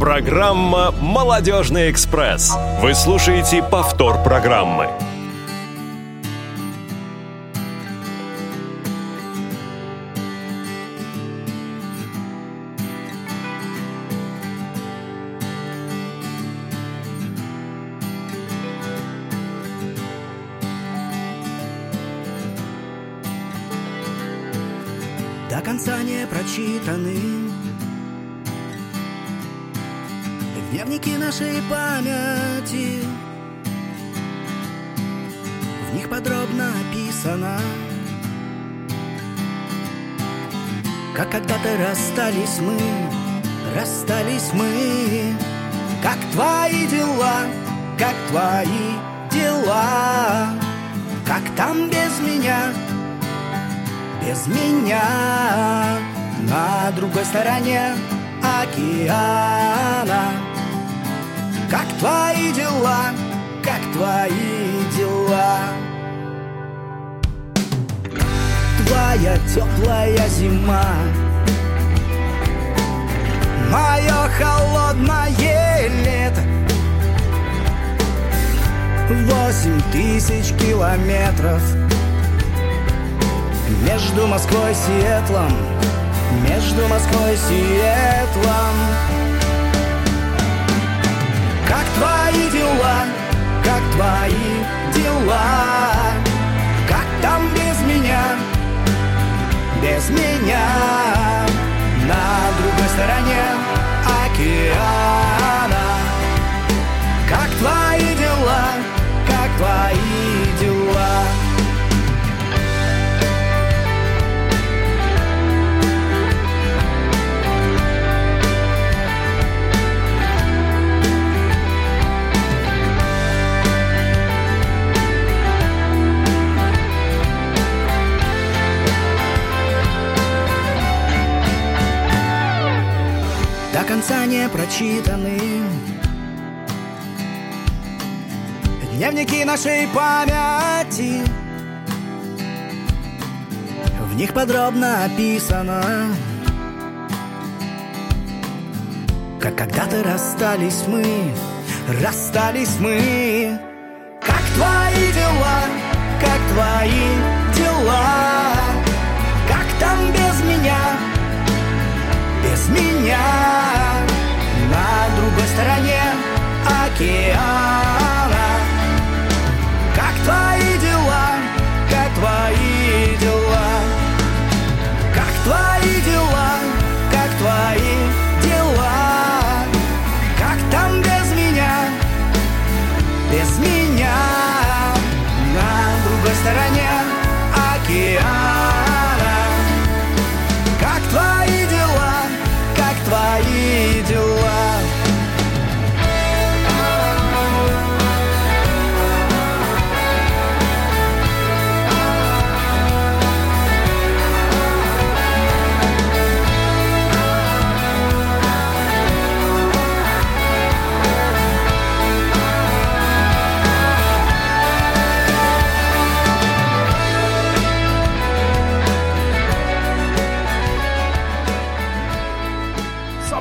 Программа «Молодежный экспресс». Вы слушаете повтор программы. До конца не прочитаны нашей памяти. В них подробно описано Как когда-то расстались мы Расстались мы. Как твои дела Как твои дела. Как там без меня без меня. На другой стороне океана. Как твои дела, как твои дела? Твоя теплая зима, мое холодное лето. Восемь тысяч километров — между Москвой и Сиэтлом. Между Москвой и Сиэтлом твои дела, как твои дела. Как там без меня, без меня. На другой стороне океана. Как твои конца не прочитаны. Дневники нашей памяти. В них подробно описано Как когда-то расстались мы Расстались мы океана.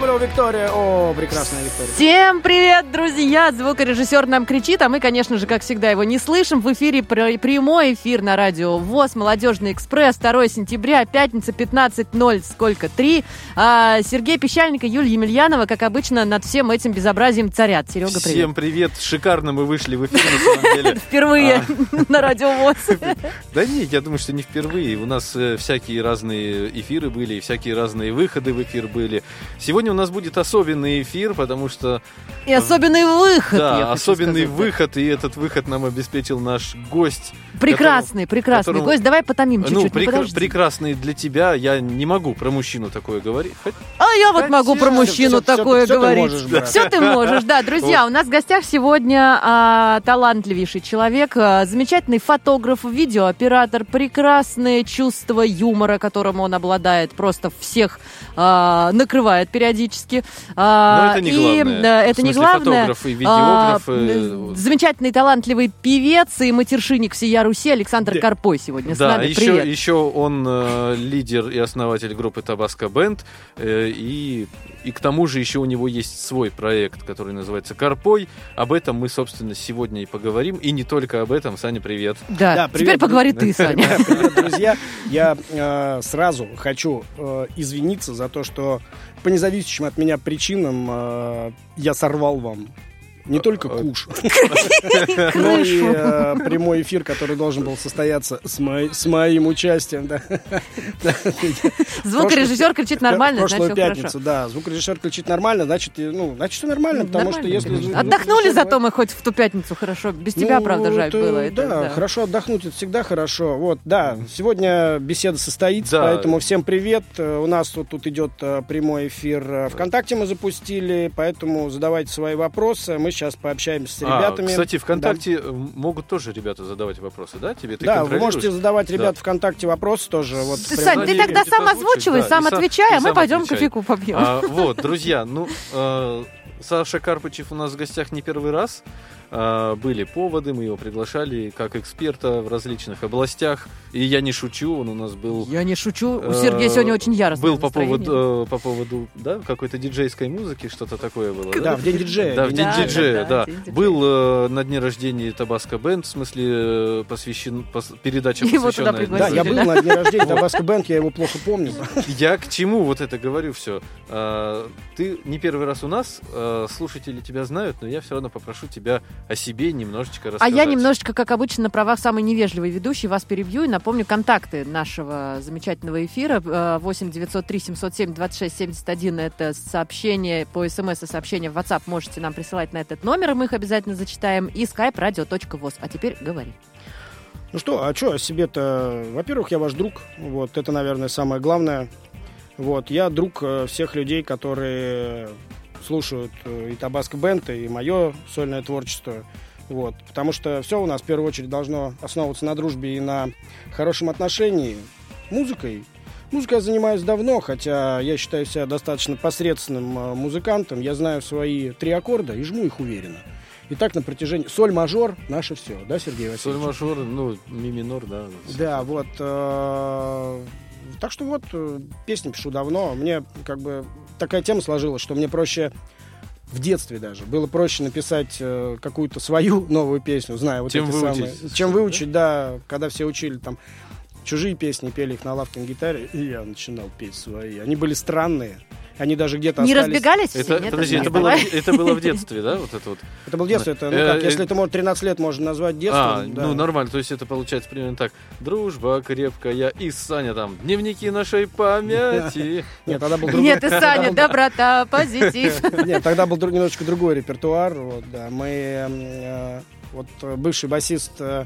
Соболева Виктория. О, прекрасная Виктория. Всем привет, друзья! Звукорежиссер нам кричит, а мы, конечно же, как всегда, его не слышим. В эфире пр- прямой эфир на радио ВОЗ, Молодежный экспресс, 2 сентября, пятница, 15.0, сколько? 3. А, Сергей Пещальник и Юлия Емельянова, как обычно, над всем этим безобразием царят. Серега, привет. Всем привет. Шикарно мы вышли в эфир, на самом деле. Впервые на радио ВОЗ. Да нет, я думаю, что не впервые. У нас э, всякие разные эфиры были, всякие разные выходы в эфир были. Сегодня у нас будет особенный эфир, потому что... И особенный выход, я Да, особенный сказать, выход, и этот выход нам обеспечил наш гость. Прекрасный, прекрасный которому- гость. Давай потомим Ну, чуть-чуть. ну, прекра- прекрасный для тебя. Я не могу про мужчину такое говорить. Хоть- А я вот могу про мужчину всё- такое ты говорить. можешь, брат. Все ты можешь, да. Друзья, у нас в гостях сегодня а, талантливейший человек, а, замечательный фотограф, видеооператор, прекрасное чувство юмора, которым он обладает, просто всех а, накрывает периодически. А, Но это не и, главное. да, В это не смысле, главное. фотограф и видеограф, А, замечательный талантливый певец и матершинник всея Руси Александр Да. Карпой сегодня с Да, нами. еще, Привет. еще он э, лидер и основатель группы Табаско Бенд. э, и, и к тому же еще у него есть свой проект, который называется Карпой. Об этом мы, собственно, сегодня и поговорим. И не только об этом. Саня, привет. Да, Да, теперь привет, поговори друзья. ты, Саня. Привет, друзья. Я э, сразу хочу э, извиниться за то, что по независящим от меня причинам э, я сорвал вам не только Э, куш, но и Крышу. э, прямой эфир, который должен был состояться с, мо- с моим участием. Да. Звукорежиссер кричит нормально, прошлую значит, все пятницу, хорошо. да. Звукорежиссер кричит нормально, значит, и, ну, значит, все нормально, потому что если... Отдохнули зато мы хоть в ту пятницу хорошо. Без тебя, ну, правда, жаль было. да, хорошо отдохнуть, это всегда хорошо. Вот, да, сегодня беседа состоится, поэтому всем привет. Э, У нас вот тут идет э, прямой эфир ВКонтакте мы запустили, поэтому задавайте свои вопросы. Мы сейчас пообщаемся с А, ребятами. кстати, ВКонтакте э, могут тоже ребята задавать вопросы, да? Тебе ты Да, вы можете задавать ребят Да. ВКонтакте вопросы тоже. Вот, Сань, ты тогда сам озвучивай, да, сам отвечай, а мы пойдем кофейку попьем. А, вот, друзья, ну, э, Саша Карпычев у нас в гостях не первый раз. А, были поводы, мы его приглашали как эксперта в различных областях. И я не шучу, он у нас был... Я не шучу, у э, Сергея сегодня очень яростно. Был по поводу, э, по поводу да, какой-то диджейской музыки, что-то такое было. Да, в день диджея. Да, в день Да, диджея, да, да. да, день. Был э, на дне рождения Табаско Бенд, в смысле э, посвящен, пос- передача Его туда посвященная... Да, пригласили. я был да. на дне рождения Табаско Бенд, я его плохо помню. Я к чему вот это говорю все? ты не первый раз у нас, а, слушатели тебя знают, но я все равно попрошу тебя о себе немножечко А рассказать. я немножечко, как обычно, на правах самый невежливый ведущий вас перебью и напомню контакты нашего замечательного эфира. Э, 8 903 707 26 71 это сообщение по смс и сообщение в WhatsApp. Можете нам присылать на этот номер, и мы их обязательно зачитаем. И skype radio.voz. А теперь говори. Ну что, а что о себе-то? Во-первых, я ваш друг. Вот, это, наверное, самое главное. Вот, я друг э, всех людей, которые слушают э, и Табаско Бенд, и мое сольное творчество. Вот, потому что все у нас в первую очередь должно основываться на дружбе и на хорошем отношении. Музыкой. Музыкой я занимаюсь давно, хотя я считаю себя достаточно посредственным э, музыкантом. Я знаю свои три аккорда и жму их уверенно. И так на протяжении... Соль мажор — наше все, да, Сергей Соль Васильевич? мажор, ну, ми минор, да. Да, вот. э, Так что вот, песни пишу давно. Мне как бы такая тема сложилась, что мне проще в детстве даже было проще написать э, какую-то свою новую песню, зная вот Чем эти выучить. самые... Чем выучить, да, когда все учили там чужие песни, пели их на лавке на гитаре, и я начинал петь свои. Они были странные. Они даже где-то Не остались... разбегались все? Это, Нет, подожди, это было, это было в детстве, да, вот это вот? Это было детство, это, ну Э, как, э, если это, может, 13 лет можно назвать детством. А, да. ну нормально, то есть это получается примерно так. Дружба крепкая и Саня там, дневники нашей памяти. Нет, тогда был другой... Нет, и Саня, доброта, позитив. Нет, тогда был друг- немножечко другой репертуар. Вот, да. Мы, э, вот бывший басист э,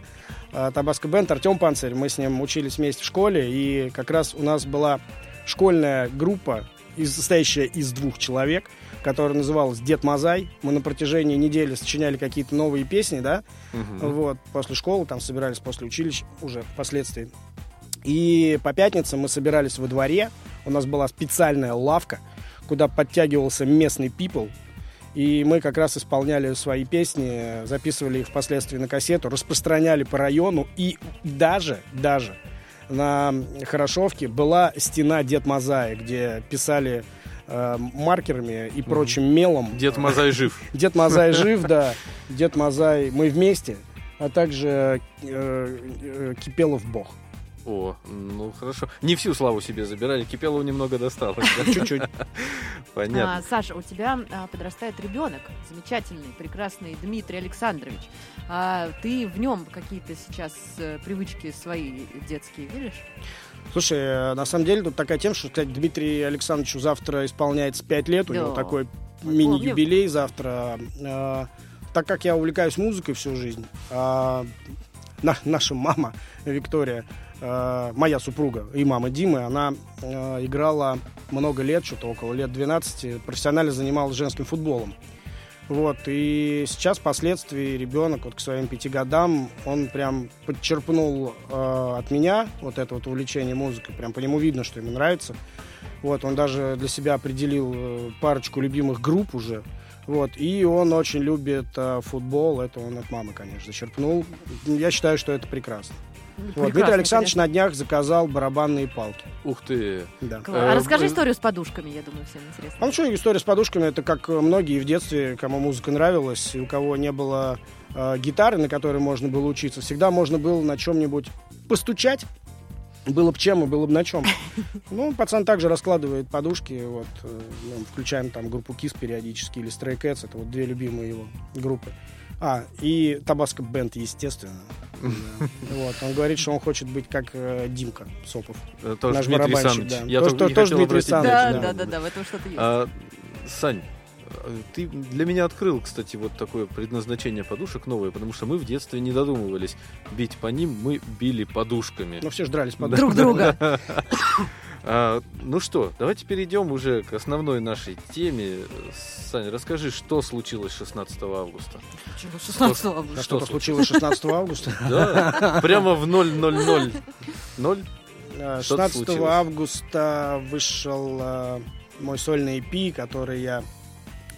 Табаско Бенд Артем Панцирь, мы с ним учились вместе в школе, и как раз у нас была школьная группа, из- состоящая из двух человек, которая называлась Дед Мазай. Мы на протяжении недели сочиняли какие-то новые песни, да, Мгм. вот, после школы, там собирались после училища уже впоследствии. И по пятницам мы собирались во дворе, у нас была специальная лавка, куда подтягивался местный people, и мы как раз исполняли свои песни, записывали их впоследствии на кассету, распространяли по району, и даже, даже на Хорошовке была стена Дед Мазая, где писали э, маркерами и прочим мелом. Дед Мазай жив. Дед Мазай жив, да. Дед Мазай, мы вместе, а также э, э, Кипелов Бог. О, ну хорошо. Не всю славу себе забирали, Кипелову немного досталось. Чуть-чуть. Понятно. А, Саша, у тебя а, подрастает ребенок, замечательный, прекрасный Дмитрий Александрович. А ты в нем какие-то сейчас э, привычки свои детские видишь? Слушай, э, на самом деле тут такая тема, что, кстати, Дмитрию Александровичу завтра исполняется 5 лет, у Да. него такой мини-юбилей завтра. Э, Так как я увлекаюсь музыкой всю жизнь, а на- наша мама Виктория, э, моя супруга и мама Димы, она э, играла много лет, что-то около лет 12, профессионально занималась женским футболом. Вот, и сейчас, впоследствии, ребенок вот к своим пяти годам, он прям подчерпнул э, от меня вот это вот увлечение музыкой, прям по нему видно, что ему нравится. Вот, он даже для себя определил э, парочку любимых групп уже. Вот, и он очень любит э, футбол, это он от мамы, конечно, зачерпнул. Я считаю, что это прекрасно. Вот, Дмитрий Александрович конечно. на днях заказал барабанные палки. Ух ты. Да. Класс. Э, А расскажи историю с подушками, я думаю, всем интересно. А ну что, история с подушками, это как многие в детстве, кому музыка нравилась, и у кого не было э, гитары, на которой можно было учиться, всегда можно было на чем-нибудь постучать. Было бы чем и было бы на чем. Ну, пацан также раскладывает подушки. Вот, э, ну, включаем там группу Kiss периодически или Stray Cats. Это вот две любимые его группы. А, и Табаско Бенд, естественно. Да. Вот, он говорит, что он хочет быть как э, Димка Сопов. Э, Тоже Наш Дмитрий барабанщик, Саныч. да. Я Тоже- тоже хотел Дмитрий обратить Саныч, Да, внимание. да, да, да, в этом что-то есть. А, Сань, э, ты для меня открыл, кстати, вот такое предназначение подушек новое, потому что мы в детстве не додумывались бить по ним, мы били подушками. Ну, все же дрались под Друг друга. А, ну что, давайте перейдем уже к основной нашей теме. Саня, расскажи, что случилось 16 августа? 16 августа. Да Что что-то случилось 16 августа. Да, прямо в 000. Ноль? Э, Что-то 16 случилось. августа вышел э, мой сольный EP, который я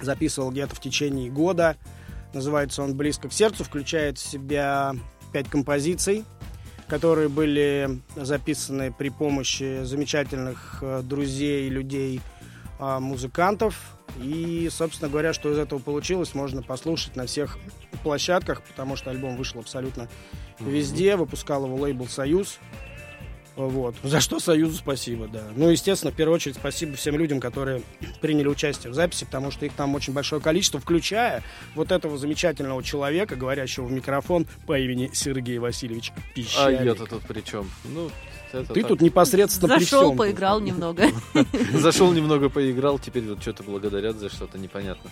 записывал где-то в течение года. Называется он «Близко к сердцу», включает в себя пять композиций, которые были записаны при помощи замечательных э, друзей, людей, э, музыкантов. И, собственно говоря, что из этого получилось, можно послушать на всех площадках, потому что альбом вышел абсолютно везде. Выпускал его лейбл «Союз». Вот. За что Союзу спасибо, да. Ну, естественно, в первую очередь спасибо всем людям, которые приняли участие в записи, потому что их там очень большое количество, включая вот этого замечательного человека, говорящего в микрофон по имени Сергей Васильевич А Пищалик. я-то тут при чем? Ну, это Ты так. тут непосредственно при Зашел, всем. поиграл немного. Зашел немного поиграл, теперь вот что-то благодарят за что-то непонятно.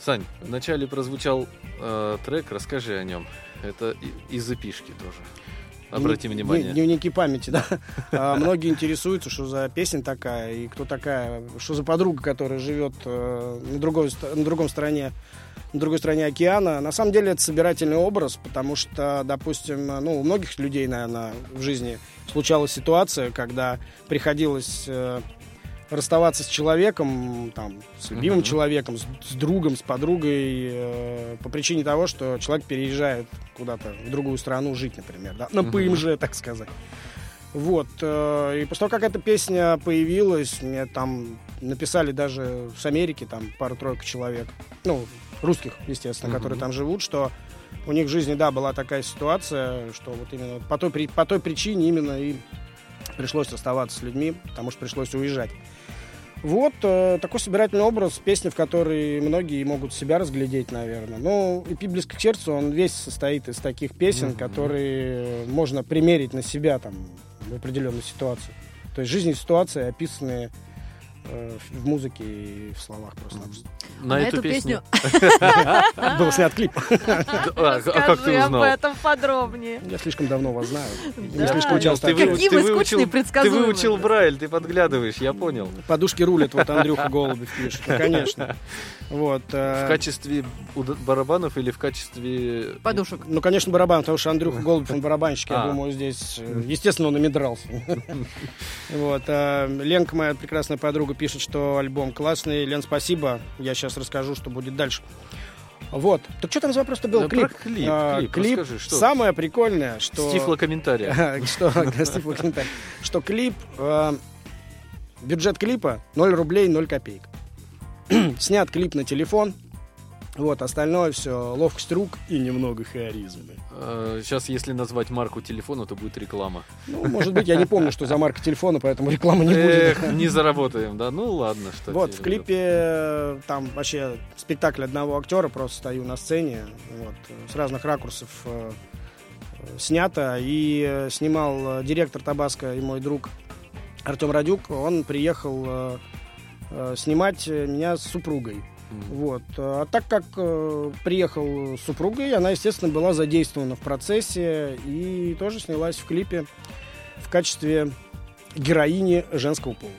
Сань, вначале прозвучал э, трек, расскажи о нем. Это из эпишки тоже. Обрати Дни- внимание. Дневники памяти, да. А, Многие интересуются, что за песня такая, и кто такая, что за подруга, которая живет э, на, другой, на другом стороне на другой стороне океана. На самом деле это собирательный образ, потому что, допустим, ну, у многих людей, наверное, в жизни случалась ситуация, когда приходилось э, расставаться с человеком, там, с любимым Мгм. человеком, с, с другом, с подругой, э, по причине того, что человек переезжает куда-то в другую страну жить, например, да, на. ПМЖ, так сказать. Вот. э, И после того, как эта песня появилась, мне там написали даже с Америки там пару-тройку человек, ну, русских, естественно, Мгм. которые там живут, что у них в жизни, да, была такая ситуация, что вот именно по той, по той причине именно и пришлось расставаться с людьми, потому что пришлось уезжать. Вот э, такой собирательный образ, песни, в которой многие могут себя разглядеть, наверное. Ну, и «Близко к сердцу», он весь состоит из таких песен, Мгм. которые можно примерить на себя там в определенной ситуации. То есть жизненные ситуации, описанные в в музыке и в словах просто-напросто. На, эту, песню. Был снят клип. А, а как ты Расскажи об узнал? этом подробнее. Я слишком давно вас знаю. Не слишком часто ты. Какие ты вы выучил, скучные, ты предсказуемые. выучил Брайль, ты подглядываешь, я понял. Подушки рулят, вот Андрюха Голубев пишет. Ну, конечно. Вот. э, В качестве барабанов или в качестве... Подушек. Ну, конечно, барабан, потому что Андрюха Голубев, он барабанщик, я А. думаю, здесь, э, естественно, он ими дрался. Вот. Ленка, моя прекрасная подруга, пишет, что альбом классный. Лен, спасибо. Я сейчас расскажу, что будет дальше. Вот. Так что там за вопрос-то был? Да, Клип. про клип, А, клип, расскажи, что? Самое прикольное, что... С тифлокомментария. что, да, с тифлокомментарием. что клип, э, бюджет клипа 0 рублей 0 копеек. Снят клип на телефон, вот, остальное все, ловкость рук и немного харизмы. Сейчас, если назвать марку телефона, то будет реклама. Ну, может быть, я не помню, что за марка телефона, поэтому рекламы не Эх, будет. не заработаем, да? Ну ладно, что Вот, в клипе э, там вообще спектакль одного актера, просто стою на сцене, вот, с разных ракурсов э, снято, и э, снимал директор Табаско и мой друг Артем Радюк, он приехал снимать меня с супругой. Вот. А так как э, приехал с супругой, она, естественно, была задействована в процессе и тоже снялась в клипе в качестве героини женского пола.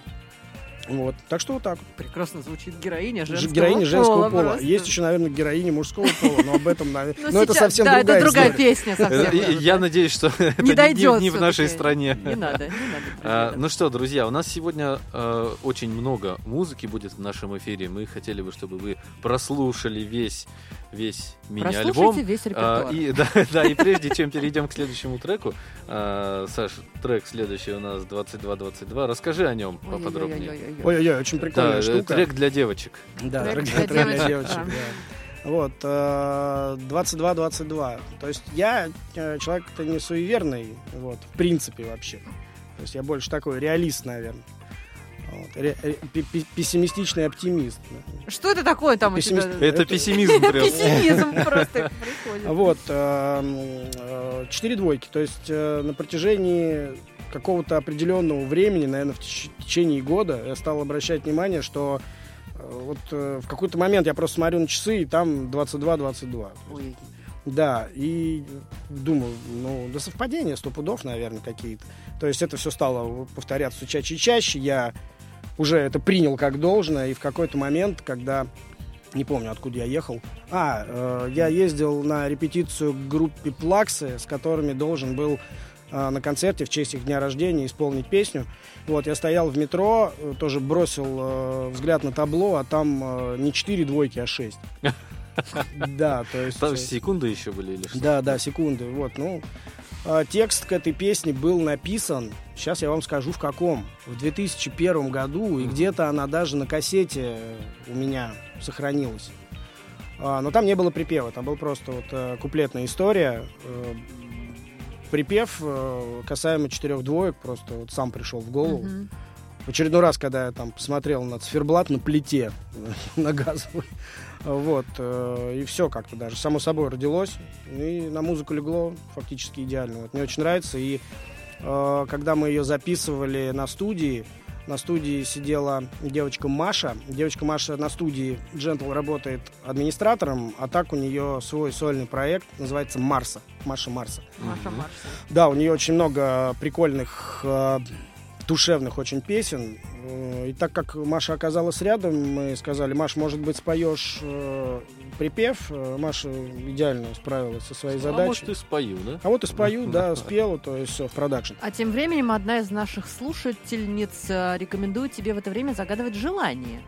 Вот. Так что вот так. Прекрасно звучит героиня женского Героиня женского пола. пола. просто. Есть еще, наверное, героиня мужского пола, но об этом, навер- Ну, но это совсем да, другая это другая песня совсем. Э, Я надеюсь, что это не в нашей стране. Не надо, не надо. А, ну что, друзья, у нас сегодня э, очень много музыки будет в нашем эфире. Мы хотели бы, чтобы вы прослушали весь, весь мини-альбом. Прослушайте весь А, репертуар. и, да, да, и прежде чем перейдем к следующему треку, а, Саш, трек следующий у нас 22-22. Расскажи о нем поподробнее. Ой-ой-ой-ой-ой. Ой-ой-ой, очень прикольная Да, э, штука. трек для девочек. Да, Трек трек для для девочек, девочек, да. Вот, э, 22-22. То есть я э, человек-то не суеверный, вот, в принципе вообще. То есть я больше такой реалист, наверное. Вот, ре- ре- пе- пе- пессимистичный оптимист. Что это такое там у тебя? Пессимист- Это Это- пессимизм прям. Пессимизм просто приходит. Вот, э, э, четыре двойки. То есть э, на протяжении какого-то определенного времени, наверное, в теч- течение года, я стал обращать внимание, что э, вот э, в какой-то момент я просто смотрю на часы, и там 22-22. Ой, Да, и думаю, ну, до совпадения, сто пудов, наверное, какие-то. То есть это все стало повторяться все чаще и чаще. Я уже это принял как должное, и в какой-то момент, когда не помню, откуда я ехал. А, э, я ездил на репетицию к группе Плаксы, с которыми должен был на концерте в честь их дня рождения исполнить песню. Вот, я стоял в метро, э, тоже бросил э, взгляд на табло, а там э, не четыре двойки, а шесть. Да, то есть... Там секунды еще были или что? да, да, секунды. Вот, ну, а, текст к этой песне был написан, сейчас я вам скажу в каком, в 2001 году, и где-то она даже на кассете у меня сохранилась. А, но там не было припева, там был просто вот куплетная история. Припев э, касаемо четырех двоек просто вот сам пришел в голову. мгм. В очередной раз, когда я там посмотрел на циферблат на плите на газовой, вот, э, и все как-то даже само собой родилось, и на музыку легло фактически идеально. Вот, мне очень нравится, и э, когда мы ее записывали на студии, на студии сидела девочка Маша. Девочка Маша на студии Gentle работает администратором, а так у нее свой сольный проект, называется Марса. Маша Марса. Маша. Марса. Да, у нее очень много прикольных, э, душевных очень песен. Э, И так как Маша оказалась рядом, мы сказали, Маш, может быть, споешь э, припев? Э, Маша идеально справилась со своей А задачей. может и спою, да? А вот и спою, да, спела, то есть все, в продакшн. А тем временем одна из наших слушательниц рекомендует тебе в это время загадывать желание.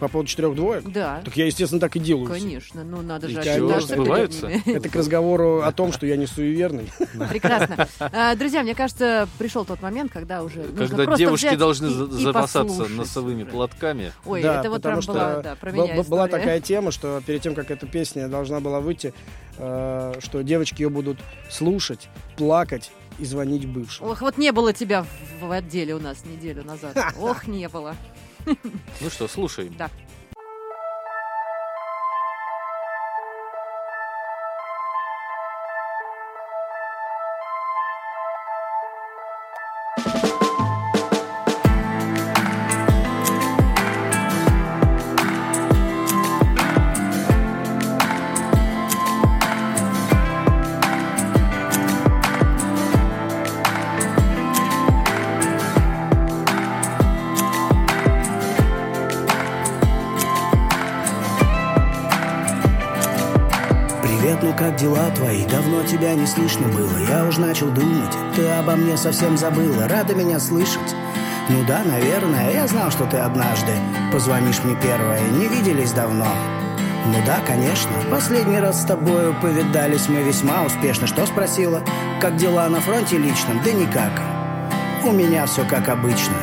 По поводу четырех двоек? Да, Так я, естественно, так и делаю. конечно. Ну, надо же отчитаться. Это к разговору о том, что я не суеверный. Прекрасно. А, Друзья, мне кажется, пришел тот момент, когда уже Когда девушки должны запасаться носовыми платками. Ой, это вот прям что была, про меня Была такая тема, что перед тем, как эта песня должна была выйти, э, что девочки ее будут слушать, плакать и звонить бывшим. Ох, вот не было тебя в отделе у нас неделю назад. Ох, не было. Ну что, слушаем. Да. Как дела твои? Давно тебя не слышно было Я уж начал думать, ты обо мне совсем забыла Рада меня слышать? Ну да, наверное, я знал, что ты однажды Позвонишь мне первая, не виделись давно Ну да, конечно, последний раз с тобою повидались мы весьма успешно Что спросила? Как дела на фронте личном? Да никак У меня все как обычно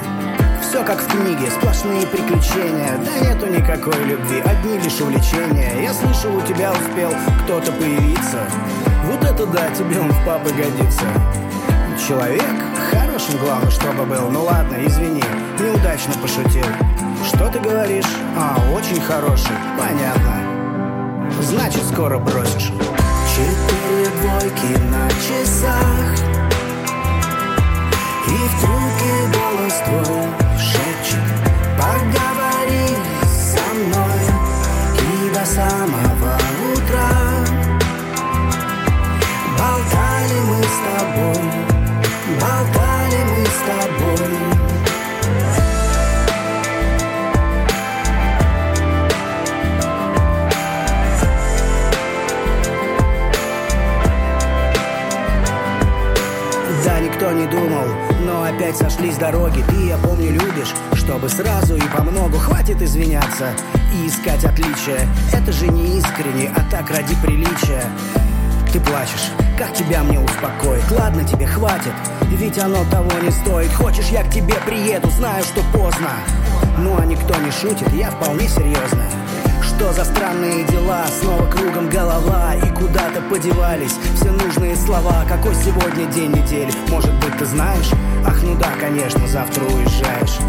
все как в книге, сплошные приключения. Да нету никакой любви, одни лишь увлечения. Я слышал, у тебя успел кто-то появиться. Вот это да, тебе он в папы годится. Человек хорошим главное, чтобы был. Ну ладно, извини, неудачно пошутил. Что ты говоришь? А, очень хороший, понятно. Значит, скоро бросишь. Четыре двойки на часах. И в трубке голос твой Поговори со мной и до самого утра Болтали мы с тобой, болтали мы с тобой. Да никто не думал, но опять сошли дороги. Ты, я помню, любишь чтобы сразу и по многу Хватит извиняться и искать отличия Это же не искренне, а так ради приличия ты плачешь, как тебя мне успокоить? Ладно, тебе хватит, ведь оно того не стоит Хочешь, я к тебе приеду, знаю, что поздно Ну а никто не шутит, я вполне серьезно что за странные дела? Снова кругом голова И куда-то подевались все нужные слова Какой сегодня день недели? Может быть, ты знаешь? Ах, ну да, конечно, завтра уезжаешь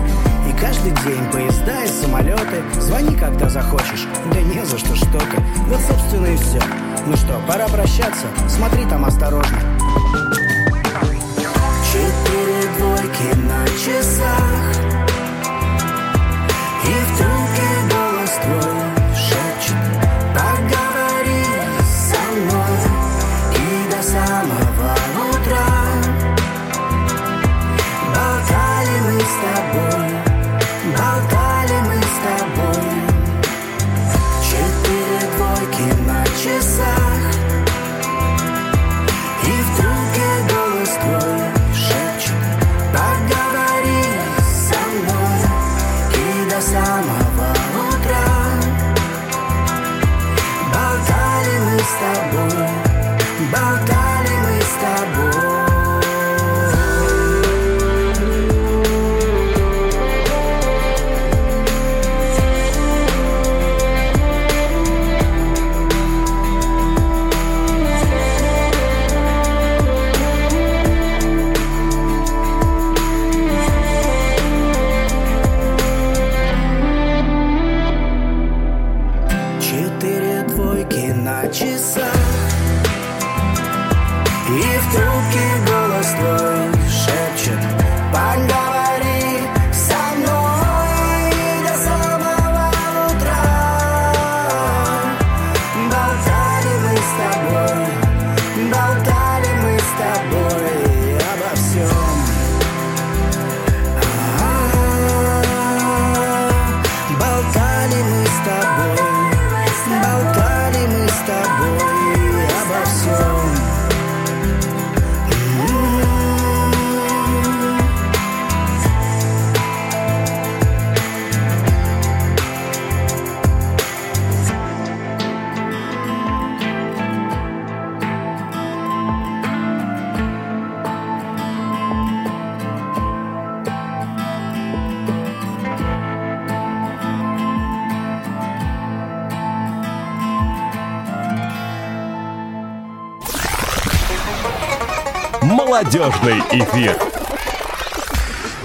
И каждый день поезда и самолеты. Звони, когда захочешь. Да не за что, что ты Вот, собственно, и все Ну что, пора прощаться? Смотри там осторожно. Четыре двойки на часах Молодежный эфир.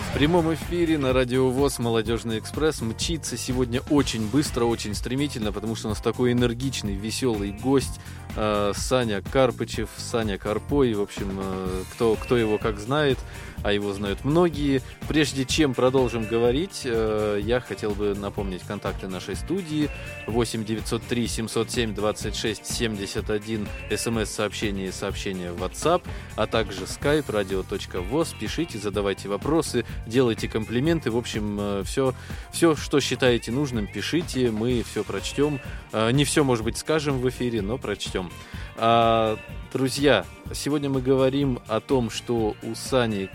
В прямом эфире на радио ВОЗ «Молодежный экспресс» мчится сегодня очень быстро, очень стремительно, потому что у нас такой энергичный, веселый гость Саня Карпычев, Саня Карпой, в общем, э, кто, кто его как знает – а его знают многие. Прежде чем продолжим говорить, э, я хотел бы напомнить контакты нашей студии 8 903 707 26 71 смс-сообщение и сообщение в WhatsApp, а также skype radio.voz. Пишите, задавайте вопросы, делайте комплименты. В общем, все, э, все, что считаете нужным, пишите, мы все прочтем. Э, не все, может быть, скажем в эфире, но прочтем. А, друзья, сегодня мы говорим о том, что у Сани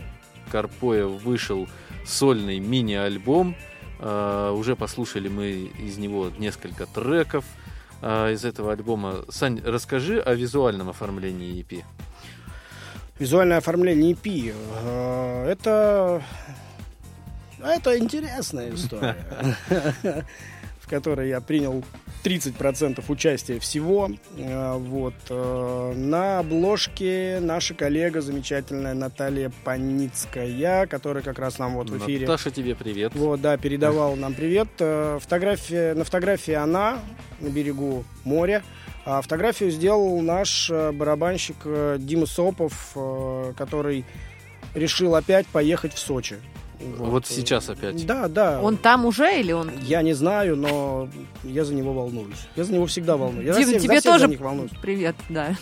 Карпоя вышел сольный мини-альбом. Uh, уже послушали мы из него несколько треков uh, из этого альбома. Сань, расскажи о визуальном оформлении EP. Визуальное оформление EP. А, это... Это интересная история, в которой я принял 30% участия всего. Э, вот. Э, на обложке наша коллега замечательная Наталья Паницкая, которая как раз нам вот в эфире... Наташа, тебе привет. Вот, да, передавал нам привет. Э, фотография, на фотографии она на берегу моря. А фотографию сделал наш барабанщик Дима Сопов, который решил опять поехать в Сочи. Вот. вот сейчас опять. Да, да. Он там уже или он? Я не знаю, но я за него волнуюсь. Я за него всегда волнуюсь. Я Дим, за всех, тебе тоже за них волнуюсь. привет, да.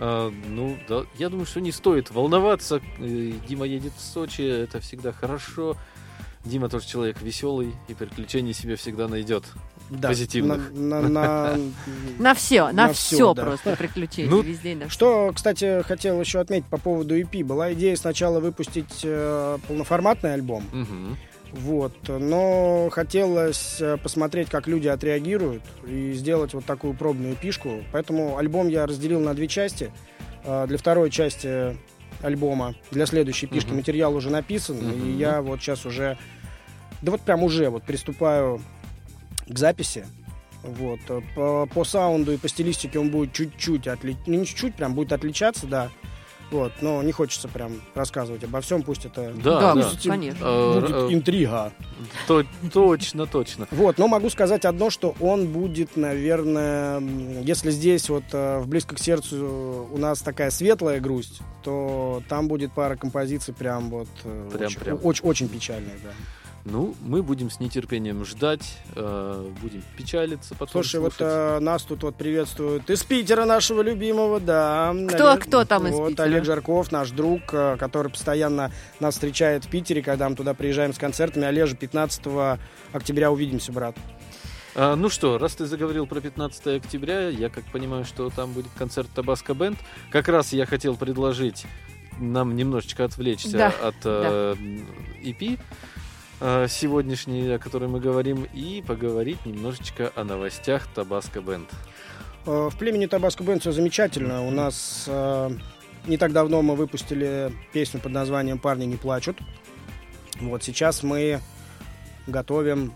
А, ну, да, я думаю, что не стоит волноваться. Дима едет в Сочи, это всегда хорошо. Дима тоже человек веселый и приключений себе всегда найдет. Да, Позитивных. На, на- на- На все, на, На все, всё, да. просто приключения Ну, везде. и на. Что, кстати, хотел еще отметить по поводу EP. Была идея сначала выпустить э, полноформатный альбом, Мгм. вот, но хотелось э, посмотреть, как люди отреагируют и сделать вот такую пробную пишку. Поэтому альбом я разделил на две части. Э, Для второй части альбома, для следующей пишки Мгм. материал уже написан, и Мгм. я вот сейчас уже, да вот прям уже вот приступаю к записи. Вот. э, По, по саунду и по стилистике он будет чуть-чуть отличаться, не чуть-чуть, прям будет отличаться, да. Вот, но не хочется прям рассказывать обо всем, пусть это Да, Да, да. пусть конечно. Э, будет э, интрига. то- точно, точно. Вот, но могу сказать одно, что он будет, наверное, если здесь вот в близко к сердцу у нас такая светлая грусть, то там будет пара композиций прям вот Прям- очень, прям. очень, очень печальные, да. Ну, мы будем с нетерпением ждать, э, будем печалиться, потом Слушай, вот слушать. э, нас тут вот приветствуют из Питера нашего любимого, да. Кто- кто там из вот, Питера? Олег Жарков, наш друг, э, который постоянно нас встречает в Питере, когда мы туда приезжаем с концертами. Олежа, 15 октября увидимся, брат. А, ну что, раз ты заговорил про 15 октября, я как понимаю, что там будет концерт Табаско Бенд. Как раз я хотел предложить нам немножечко отвлечься Да, от э, EP э, сегодняшней, о которой мы говорим, и поговорить немножечко о новостях Табаско Бенд. Э, В племени Табаско Бенд все замечательно. У нас э, не так давно мы выпустили песню под названием «Парни не плачут». Вот сейчас мы готовим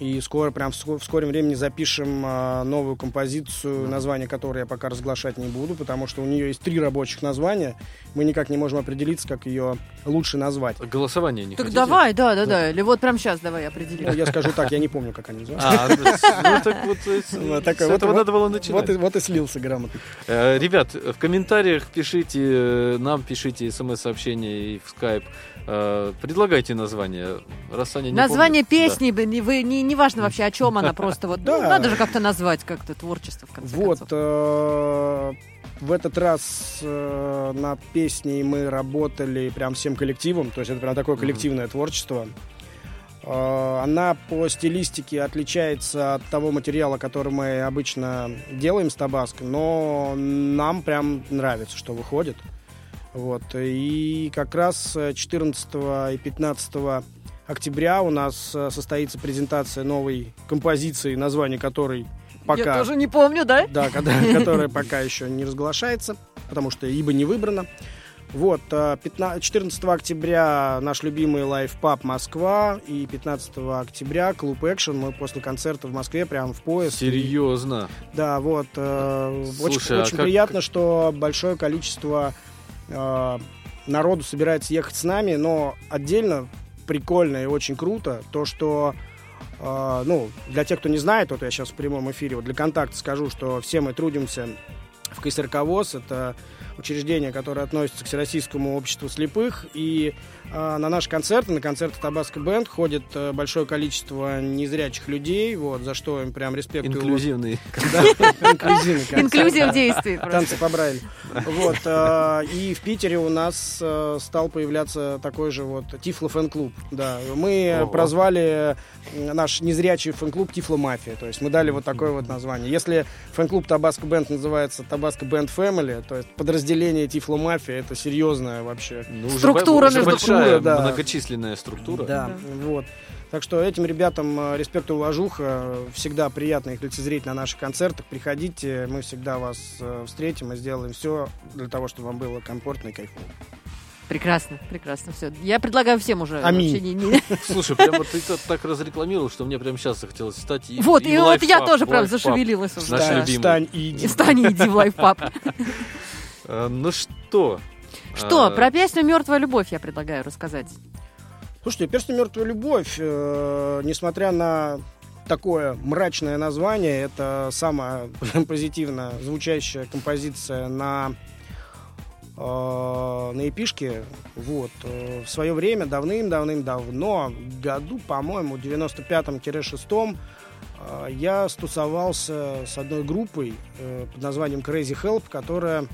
и скоро, прям в ско- в скором времени запишем э, новую композицию, название которой я пока разглашать не буду, потому что у нее есть три рабочих названия. Мы никак не можем определиться, как ее лучше назвать. Голосование не Так хотите? давай, да, да, да. Или вот прям сейчас давай Ну, определим. я скажу так, я не помню, как они называются. А, ну так вот, э, с Вот с этого надо было начинать. Вот и, вот и слился грамотно. Э, Ребят, в комментариях пишите, э, нам пишите смс-сообщения и в скайп. Э, Предлагайте название. Раз Аня не Название помнит, песни, бы не, вы, не, не важно вообще, о чем она, просто вот, ну, Да. надо же как-то назвать как-то творчество, в конце Вот, концов. э, в этот раз э, над песней мы работали прям всем коллективом, то есть это прям такое коллективное творчество. Э, Она по стилистике отличается от того материала, который мы обычно делаем с Табаско, но нам прям нравится, что выходит. Вот. И как раз э, 14 и 15 октября у нас э, состоится презентация новой композиции, название которой пока... Я тоже не помню, да? Да, когда- которая пока еще не разглашается, потому что ибо не выбрано. Вот, э, 15 14 октября наш любимый лайф-паб Москва и 15 октября клуб Экшен. Мы после концерта в Москве прям в поезд. Серьезно. Да, вот. э, Слушай, очень а очень как- приятно, что большое количество э, народу собирается ехать с нами, но отдельно прикольно и очень круто то, что э, ну, для тех, кто не знает, вот я сейчас в прямом эфире, вот для контакта скажу, что все мы трудимся в КСРК. Это учреждение, которое относится к Всероссийскому обществу слепых. И э, на наши концерты, на концерты Табаско Бенд ходит э, большое количество незрячих людей, вот, за что им прям респект. и уважение. Инклюзивный. Концерт. Инклюзив действий Танцы по Брайлю. Вот. э, И в Питере у нас э, стал появляться такой же вот Тифло фэн-клуб. Да. Мы прозвали наш незрячий фэн-клуб Тифло Мафия. То есть мы дали вот такое вот название. Если фэн-клуб Tabasco Band называется Tabasco Band Family, то есть подразделение Тифло Мафия, это серьезное вообще. Ну, Структура уже между большая. Да. многочисленная структура. Да, вот. Так что этим ребятам э, респект и уважуха. Всегда приятно их лицезреть на наших концертах. Приходите, мы всегда вас э, встретим и сделаем все для того, чтобы вам было комфортно и кайфово. Прекрасно, прекрасно, все. Я предлагаю всем уже. Аминь. не- не- Слушай, прям вот ты так разрекламировал, что мне прям сейчас захотелось встать и Вот, и вот я тоже прям зашевелилась уже. Да. любимый. Встань и иди. И Встань и иди в лайфпаб. Э, Ну что? Что, э, про песню «Мертвая любовь» я предлагаю рассказать. Слушайте, «Перстень мертвая любовь», э, несмотря на такое мрачное название, это самая позитивно звучащая композиция на э, на эпишке. Вот. э, В свое время, давным-давным-давно, году, по-моему, 95-6, э, я стусовался с одной группой э, под названием Crazy Help, которая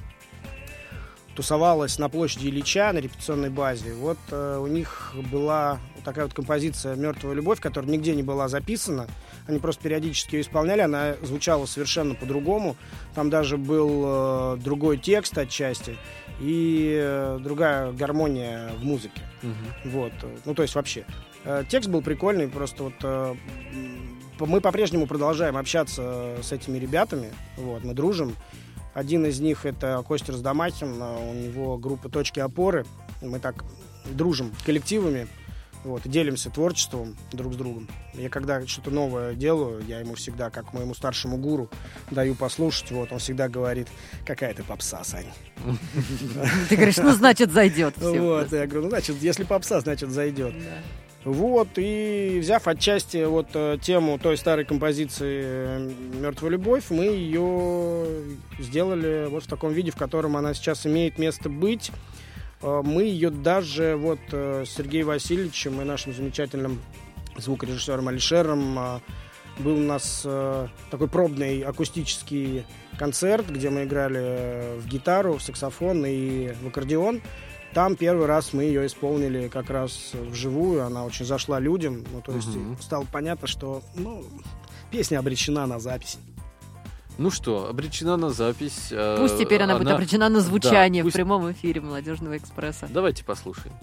тусовалась на площади Ильича на репетиционной базе. Вот э, у них была такая вот композиция «Мертвая любовь», которая нигде не была записана. Они просто периодически ее исполняли, она звучала совершенно по-другому. Там даже был э, другой текст отчасти и э, другая гармония в музыке. Мгм. Вот. Ну, то есть вообще. Э, Текст был прикольный, просто вот э, мы по-прежнему продолжаем общаться с этими ребятами. Вот, мы дружим. Один из них это Костя Раздамахин, э, у него группа «Точки опоры». Мы так дружим коллективами, вот, делимся творчеством друг с другом. Я когда что-то новое делаю, я ему всегда, как моему старшему гуру, даю послушать. Вот, он всегда говорит, какая ты попса, Сань. Ты говоришь, ну, значит, зайдет. Вот, я говорю, ну, значит, если попса, значит, зайдет. Вот, и взяв отчасти вот э, тему той старой композиции «Мертвая любовь», мы ее сделали вот в таком виде, в котором она сейчас имеет место быть. Э, Мы ее даже вот э, с Сергеем Васильевичем и нашим замечательным звукорежиссером Алишером э, был у нас э, такой пробный акустический концерт, где мы играли э, в гитару, в саксофон и в аккордеон. Там первый раз мы ее исполнили как раз вживую, она очень зашла людям, ну, то есть Мгм. стало понятно, что, ну, песня обречена на запись. Ну что, обречена на запись. э, Пусть теперь она, будет обречена на звучание пусть- в прямом эфире «Молодежного экспресса». Давайте послушаем.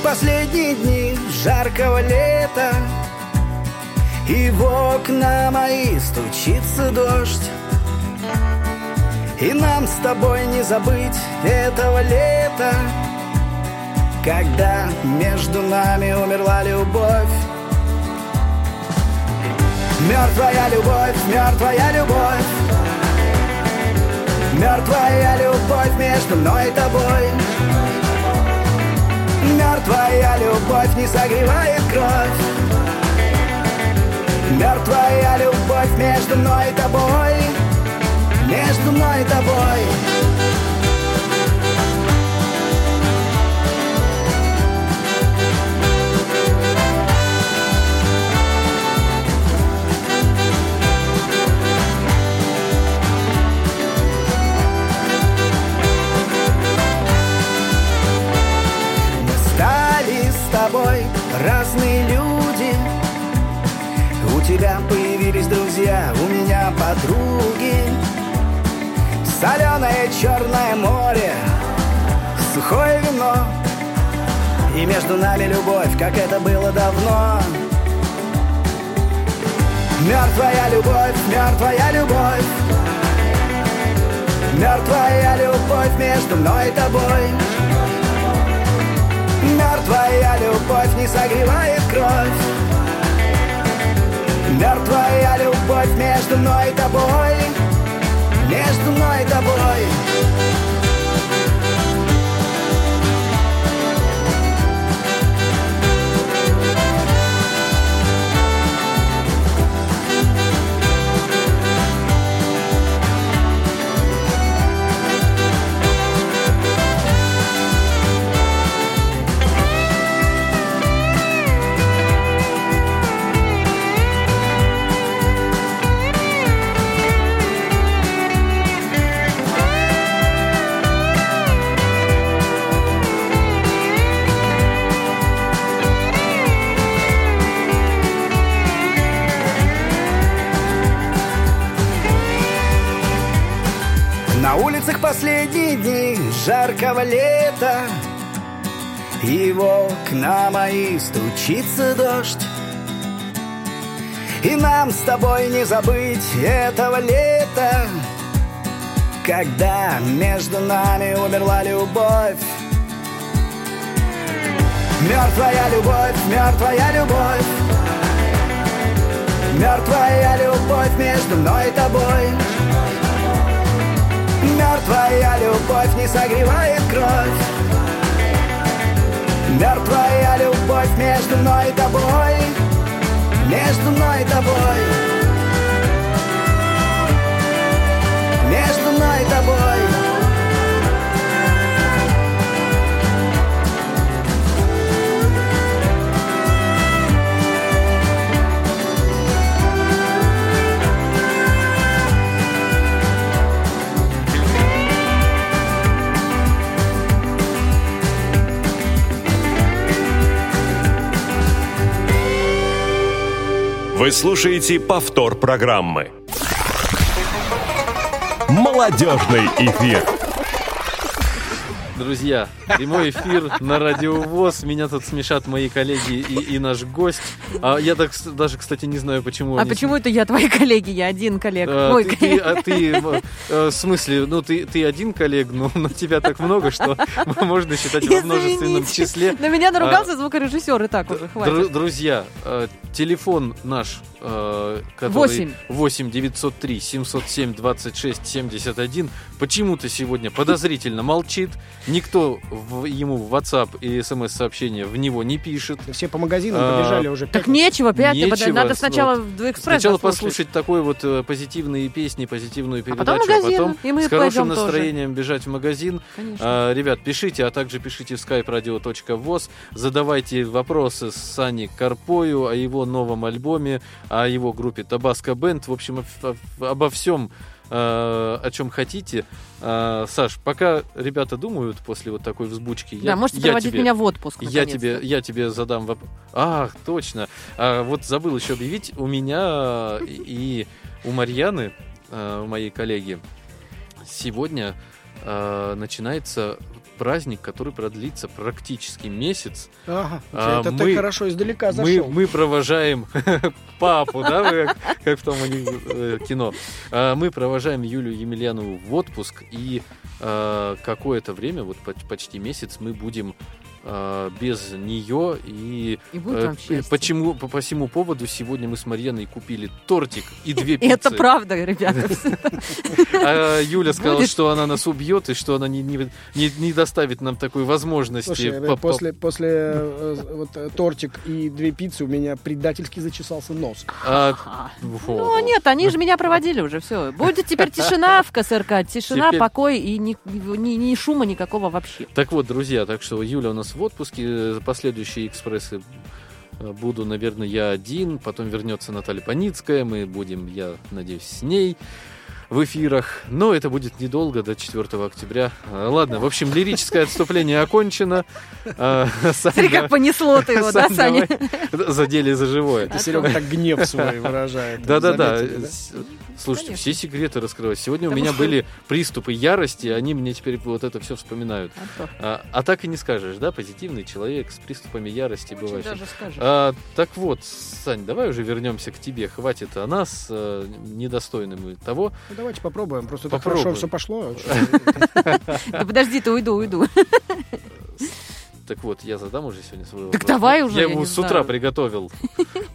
Улицах последние дни жаркого лета. И в окна мои стучится дождь. И нам с тобой не забыть этого лета. Когда между нами умерла любовь. Мертвая любовь, мертвая любовь. Мертвая любовь между мной и тобой Мертвая любовь не согревает кровь. Мертвая любовь между мной и тобой. Между мной и тобой тебя появились друзья, у меня подруги. Соленое черное море, сухое вино. И между нами любовь, как это было давно. Мертвая любовь, мертвая любовь. Мертвая любовь между мной и тобой. Мертвая любовь не согревает кровь Мертвая любовь между мной и тобой. Между мной и тобой жаркого лета. И в окна мои стучится дождь. И нам с тобой не забыть этого лета. Когда между нами умерла любовь. Мертвая любовь, мертвая любовь. Мертвая любовь между мной и тобой Мертвая любовь не согревает кровь. Мертвая любовь между мной и тобой Между мной и тобой. Между мной и тобой. Вы слушаете повтор программы. Молодежный эфир. Друзья, прямой эфир на Радио ВОЗ. Меня тут смешат мои коллеги и, и наш гость. А я так, даже, кстати, не знаю, почему А они почему это я твои коллеги? Я один коллега. А, Мой ты, ты- коллега. а ты, э, в смысле, ну ты, ты один коллег, но на тебя так много, что можно считать во множественном Извините. числе. На меня наругался звукорежиссер, и так уже хватит. друзья, э, телефон наш, э, который Восемь. 8 903 707 26 71, почему-то сегодня подозрительно молчит. Никто в- ему в WhatsApp и смс-сообщения в него не пишет. Все по магазинам А, побежали уже. Так нечего, пять, Нечего, подожди, надо сначала в Экспресс Сначала послушать. послушать такой вот э, позитивные песни, позитивную передачу, потом в магазин, и мы с хорошим пойдем тоже. настроением бежать в магазин. Конечно. А, ребят, пишите, а также пишите в skype radio.voz, задавайте вопросы с Сани Карпою о его новом альбоме, о его группе Табаско Бенд, в общем, об- об- обо всем, о чем хотите. А, Саш, пока ребята думают после вот такой взбучки, Да, я, можете я проводить тебе, меня в отпуск. я тебе, я тебе задам вопрос. Ах, точно. А, вот забыл еще объявить. У меня и у Марьяны, э, у моей коллеги, сегодня э, начинается праздник, который продлится практически месяц. Ага, А, это мы- ты хорошо издалека Мы, зашел. мы провожаем папу, да, как, в том э, кино. А, Мы провожаем Юлию Емельянову в отпуск, и э, какое-то время, вот поч- почти месяц, мы будем без нее. И И будет э, вам счастье. почему, по, по всему поводу сегодня мы с Марьяной купили тортик и две пиццы. Это правда, ребята. А Юля сказала, что она нас убьет и что она не, не, доставит нам такой возможности. По- после, после э, вот, э, тортик и две пиццы у меня предательски зачесался нос. А. Ну нет, они же меня проводили уже, все. Будет теперь тишина в КСРК, тишина, покой и ни шума никакого вообще. Так вот, друзья, так что Юля у нас в отпуске, э, последующие экспрессы э, буду, наверное, я один, потом вернется Наталья Паницкая, мы будем, я надеюсь, с ней в эфирах, но это будет недолго, до 4 октября. А, Ладно, в общем, лирическое отступление окончено. А, Смотри, как понесло ты его, да, Саня? Задели за живое. Ты, Серега, так гнев свой выражает. Да-да-да. Слушайте, Конечно. все секреты раскрывать. Сегодня у Потому меня что- были приступы ярости, они мне теперь вот это все вспоминают. А. А, а так и не скажешь, да, позитивный человек с приступами ярости Очень бывает. даже скажешь. А, так вот, Сань, давай уже вернемся к тебе. Хватит о нас, э, недостойным того. Ну, давайте попробуем. Просто так Попробуем. хорошо все пошло. а Да подожди, ты уйду, уйду. Так вот, я задам уже сегодня свой Так вопрос. давай уже, Я его с утра приготовил.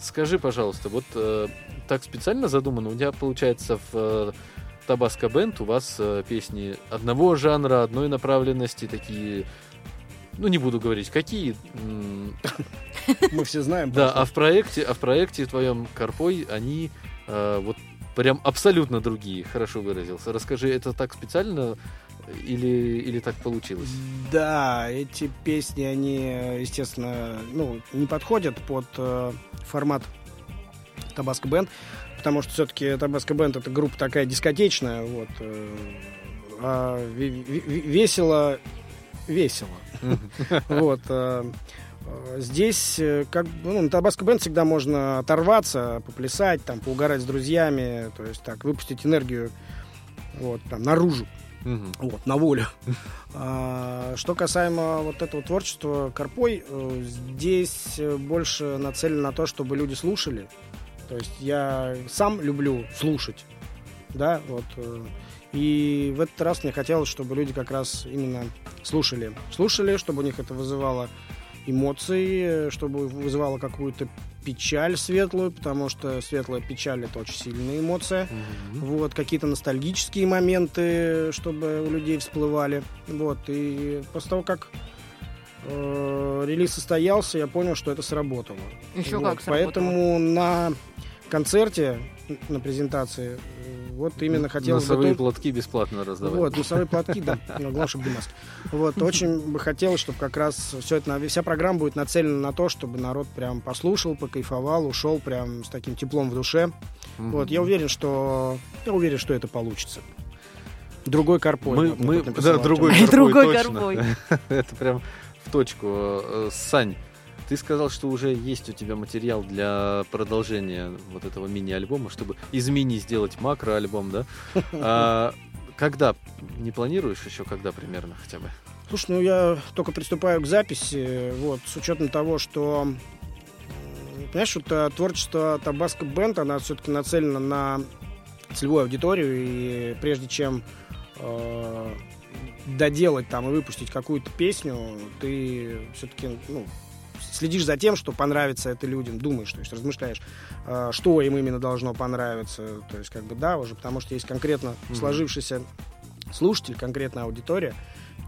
Скажи, пожалуйста, вот э, так специально задумано? У тебя, получается, в э, Табаско Бенд у вас э, песни одного жанра, одной направленности, такие... Ну, не буду говорить, какие. Мы все знаем. Да, а в проекте, а в проекте твоем Карпой они э, вот прям абсолютно другие. Хорошо выразился. Расскажи, это так специально или, или так получилось? Да, эти песни, они, естественно, ну, не подходят под э, формат Табаско Бенд, потому что все-таки Табаско Бенд это группа такая дискотечная, вот. э, а ве- ве- ве- весело, весело. Вот. э, э, Здесь, э, как бы, ну, на Табаско Бенд всегда можно оторваться, поплясать, там, поугарать с друзьями, то есть так, выпустить энергию вот, прям наружу. Мгм. Вот, на волю. А, Что касаемо вот этого творчества Карпой, э, здесь э, больше нацелено на то, чтобы люди слушали. То есть я сам люблю слушать, да, вот. э, И в этот раз мне хотелось, чтобы люди как раз именно слушали. Слушали, чтобы у них это вызывало эмоции, чтобы вызывало какую-то печаль светлую, потому что светлая печаль это очень сильная эмоция. Мгм. Вот, какие-то ностальгические моменты, чтобы у людей всплывали. Вот, и после того, как э, релиз состоялся, я понял, что это сработало. Еще Вот, как сработало. Поэтому на концерте, на презентации, э, вот именно хотелось бы... Носовые то- платки бесплатно раздавать. Вот, носовые платки, да, ну, главное, чтобы маски. Вот, очень бы хотелось, чтобы как раз все это, вся программа будет нацелена на то, чтобы народ прям послушал, покайфовал, ушел прям с таким теплом в душе. Вот, я уверен, что я уверен, что это получится. Другой карпой. Мы, мы, да, другой. Карпой, Другой. Карпой. Это прям в точку. Э, Сань, Ты сказал, что уже есть у тебя материал для продолжения вот этого мини-альбома, чтобы из мини сделать макро-альбом, да? А, когда? Не планируешь еще, когда примерно хотя бы? Слушай, ну я только приступаю к записи, вот, с учетом того, что, понимаешь, вот э, творчество Табаско Бенд, она все-таки нацелена на целевую аудиторию, и прежде чем э, доделать там и выпустить какую-то песню, ты все-таки, ну, следишь за тем, что понравится это людям, думаешь, то есть размышляешь, э, что им именно должно понравиться, то есть как бы да, уже потому что есть конкретно сложившийся слушатель, конкретная аудитория,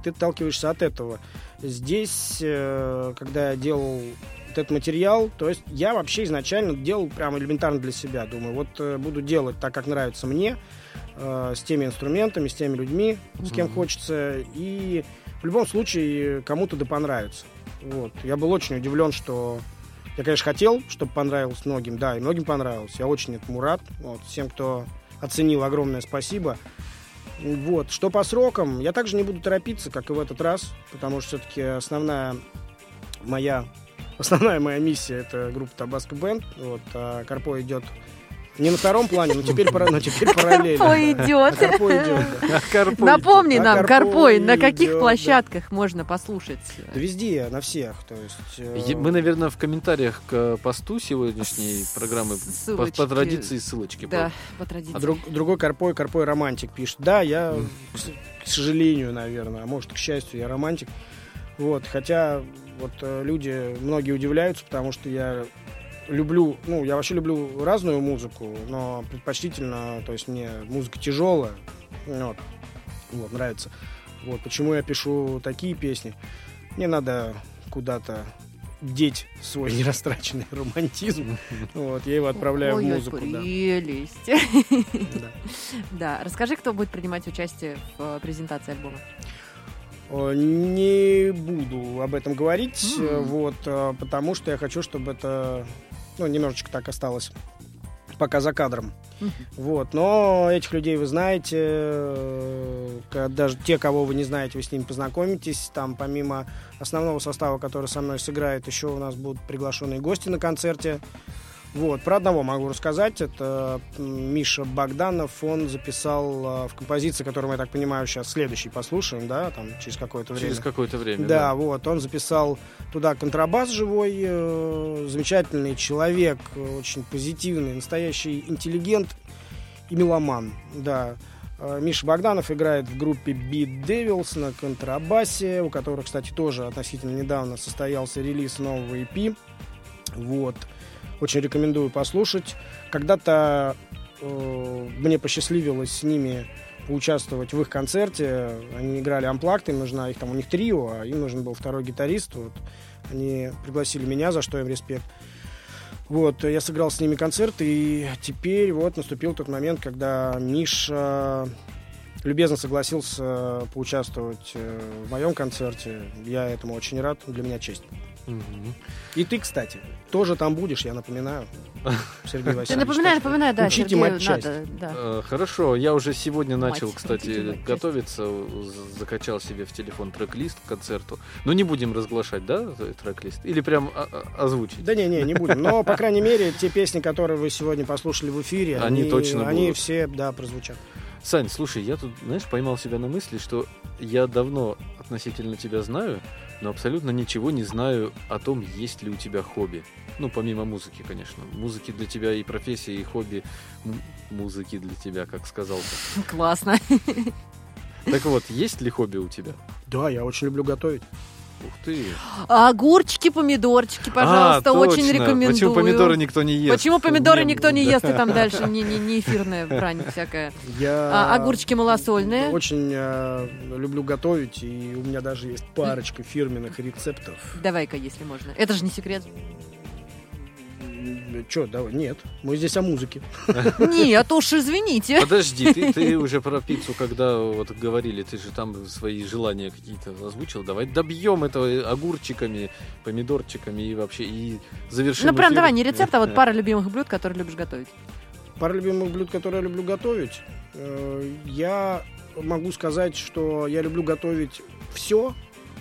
ты отталкиваешься от этого. Здесь, э, когда я делал вот этот материал, то есть я вообще изначально делал прямо элементарно для себя. Думаю, вот э, буду делать так, как нравится мне, э, с теми инструментами, с теми людьми, с кем Мгм. хочется. И в любом случае кому-то да понравится. Вот. Я был очень удивлен, что я, конечно, хотел, чтобы понравилось многим, да, и многим понравилось. Я очень этому рад. Вот. Всем, кто оценил, огромное спасибо. Вот. Что по срокам, я также не буду торопиться, как и в этот раз, потому что все-таки основная моя основная моя миссия это группа Табаско Бенд. Вот, а Карпо идет не на втором плане, но теперь, но теперь параллельно. Карпо да. идет. А Карпо идет. Напомни А нам, Карпой на каких идет, да. площадках можно послушать? Да Везде, на всех. То есть, э, Мы, наверное, в комментариях к посту сегодняшней программы по, Ссылочки. по традиции ссылочки. Да, по традиции. А друг- другой Карпой, Карпой романтик пишет. Да, я, к к сожалению, наверное, а может, к счастью, я романтик. Вот, хотя вот э, люди, многие удивляются, потому что я люблю, ну, я вообще люблю разную музыку, но предпочтительно, то есть мне музыка тяжелая, вот, вот, нравится. Вот, почему я пишу такие песни? Мне надо куда-то деть свой нерастраченный романтизм. Вот, я его отправляю Ой, в ой, музыку, да. прелесть. да. Да, расскажи, кто будет принимать участие в э, презентации альбома. Не буду об этом говорить, вот, э, потому что я хочу, чтобы это, ну, немножечко так осталось пока за кадром. Вот, но этих людей вы знаете, э, даже те, кого вы не знаете, вы с ними познакомитесь. Там помимо основного состава, который со мной сыграет, еще у нас будут приглашенные гости на концерте. Вот, про одного могу рассказать. Это Миша Богданов. Он записал э, в композиции, которую мы, я так понимаю, сейчас следующий послушаем, да, там через какое-то время. Через какое-то время. Да, вот, он записал туда контрабас живой, э, замечательный человек, э, очень позитивный, настоящий интеллигент и меломан, да. Миша Богданов играет в группе Beat Devils на контрабасе, у которых, кстати, тоже относительно недавно состоялся релиз нового EP. Вот. Очень рекомендую послушать. Когда-то э, мне посчастливилось с ними поучаствовать в их концерте. Они играли амплакт, им нужна, их там у них трио, а им нужен был второй гитарист. Вот. Они пригласили меня, за что им респект. Вот, я сыграл с ними концерт, и теперь вот наступил тот момент, когда Миша любезно согласился поучаствовать э, в моем концерте. Я этому очень рад, для меня честь. И ты, кстати, тоже там будешь, я напоминаю. Сергей Васильевич. Что напоминай, да, Учите матчасть. надо, да. Э, Хорошо, я уже сегодня начал, кстати, готовиться, закачал себе в телефон трек-лист к концерту. Но не будем разглашать, да, э, трек-лист? Или прям а- а- озвучить? Да не, не, не будем. Но, по крайней мере, те песни, которые вы сегодня послушали в эфире, Они точно они будут. все, да, прозвучат. Сань, слушай, я тут, знаешь, поймал себя на мысли, что я давно относительно тебя знаю, но абсолютно ничего не знаю о том, есть ли у тебя хобби. Ну, помимо музыки, конечно. Музыки для тебя и профессия, и хобби м- музыки для тебя, как сказал ты. Классно. Так вот, есть ли хобби у тебя? Да, я очень люблю готовить. Ух ты. А Огурчики, помидорчики, пожалуйста, А, очень точно. рекомендую. Почему помидоры никто не ест? Почему помидоры Не- никто не ест, и там дальше не, не, не эфирная брань всякая. Я А, огурчики малосольные. Очень э, люблю готовить, и у меня даже есть парочка фирменных рецептов. Давай-ка, если можно. Это же не секрет. Че, давай, нет, мы здесь о музыке. Нет, уж извините. Подожди, ты, ты уже про пиццу, когда вот говорили, ты же там свои желания какие-то озвучил. Давай добьем это огурчиками, помидорчиками и вообще и завершим. Ну, прям давай, не рецепт, а вот пара любимых блюд, которые любишь готовить. Пара любимых блюд, которые я люблю готовить. Э, Я могу сказать, что я люблю готовить все,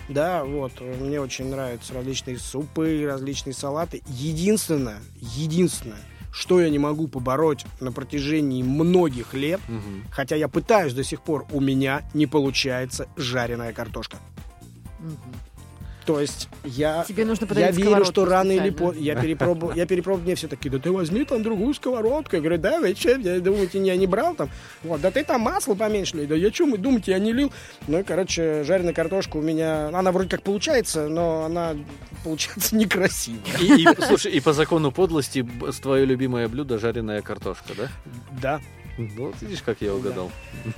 Да, вот, мне очень нравятся различные супы, различные салаты. Единственное, единственное, что я не могу побороть на протяжении многих лет, Мгм. хотя я пытаюсь до сих пор, у меня не получается жареная картошка. Мгм. То есть я, Тебе нужно я верю, что рано или поздно... Я перепробовал, я перепробовал, мне все такие, да ты возьми там другую сковородку. Я говорю, да, вы что, я, думаете, я не брал там? Вот, да ты там масло поменьше лей. Да я что, вы думаете, я не лил? Ну и, короче, жареная картошка у меня... Она вроде как получается, но она получается некрасиво. И, и, слушай, и по закону подлости твое любимое блюдо жареная картошка, да? Да. Ну, вот видишь, как я угадал. Да,